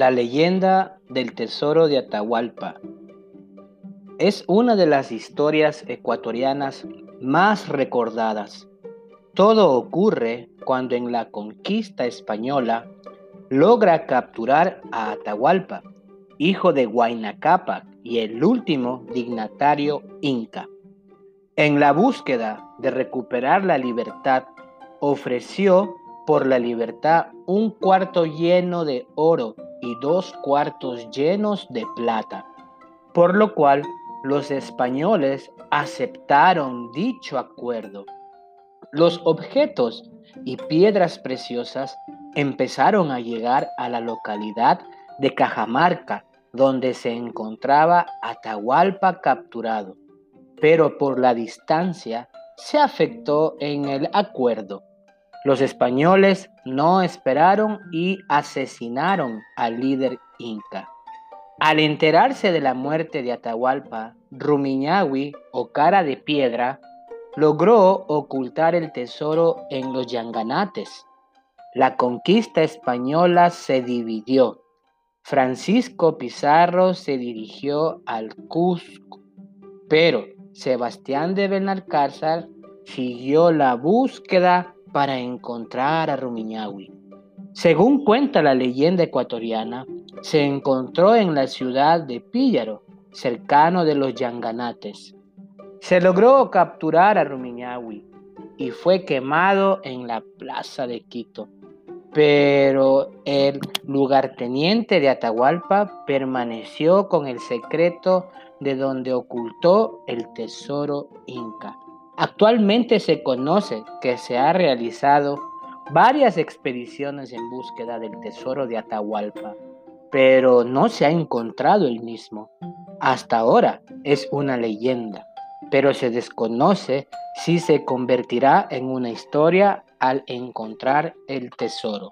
La leyenda del tesoro de Atahualpa es una de las historias ecuatorianas más recordadas. Todo ocurre cuando en la conquista española logra capturar a Atahualpa, hijo de Huayna Cápac y el último dignatario inca. En la búsqueda de recuperar la libertad, ofreció por la libertad un cuarto lleno de oro y dos cuartos llenos de plata, por lo cual los españoles aceptaron dicho acuerdo. Los objetos y piedras preciosas empezaron a llegar a la localidad de Cajamarca, donde se encontraba Atahualpa capturado, pero por la distancia se afectó en el acuerdo. Los españoles no esperaron y asesinaron al líder inca. Al enterarse de la muerte de Atahualpa, Rumiñahui o cara de piedra logró ocultar el tesoro en los Yanganates. La conquista española se dividió. Francisco Pizarro se dirigió al Cusco, pero Sebastián de Benalcázar siguió la búsqueda para encontrar a Rumiñahui. Según cuenta la leyenda ecuatoriana, se encontró en la ciudad de Píllaro, cercano de los Yanganates. Se logró capturar a Rumiñahui y fue quemado en la plaza de Quito. Pero el lugarteniente de Atahualpa permaneció con el secreto de donde ocultó el tesoro inca. Actualmente se conoce que se ha realizado varias expediciones en búsqueda del tesoro de Atahualpa, pero no se ha encontrado el mismo. Hasta ahora es una leyenda, pero se desconoce si se convertirá en una historia al encontrar el tesoro.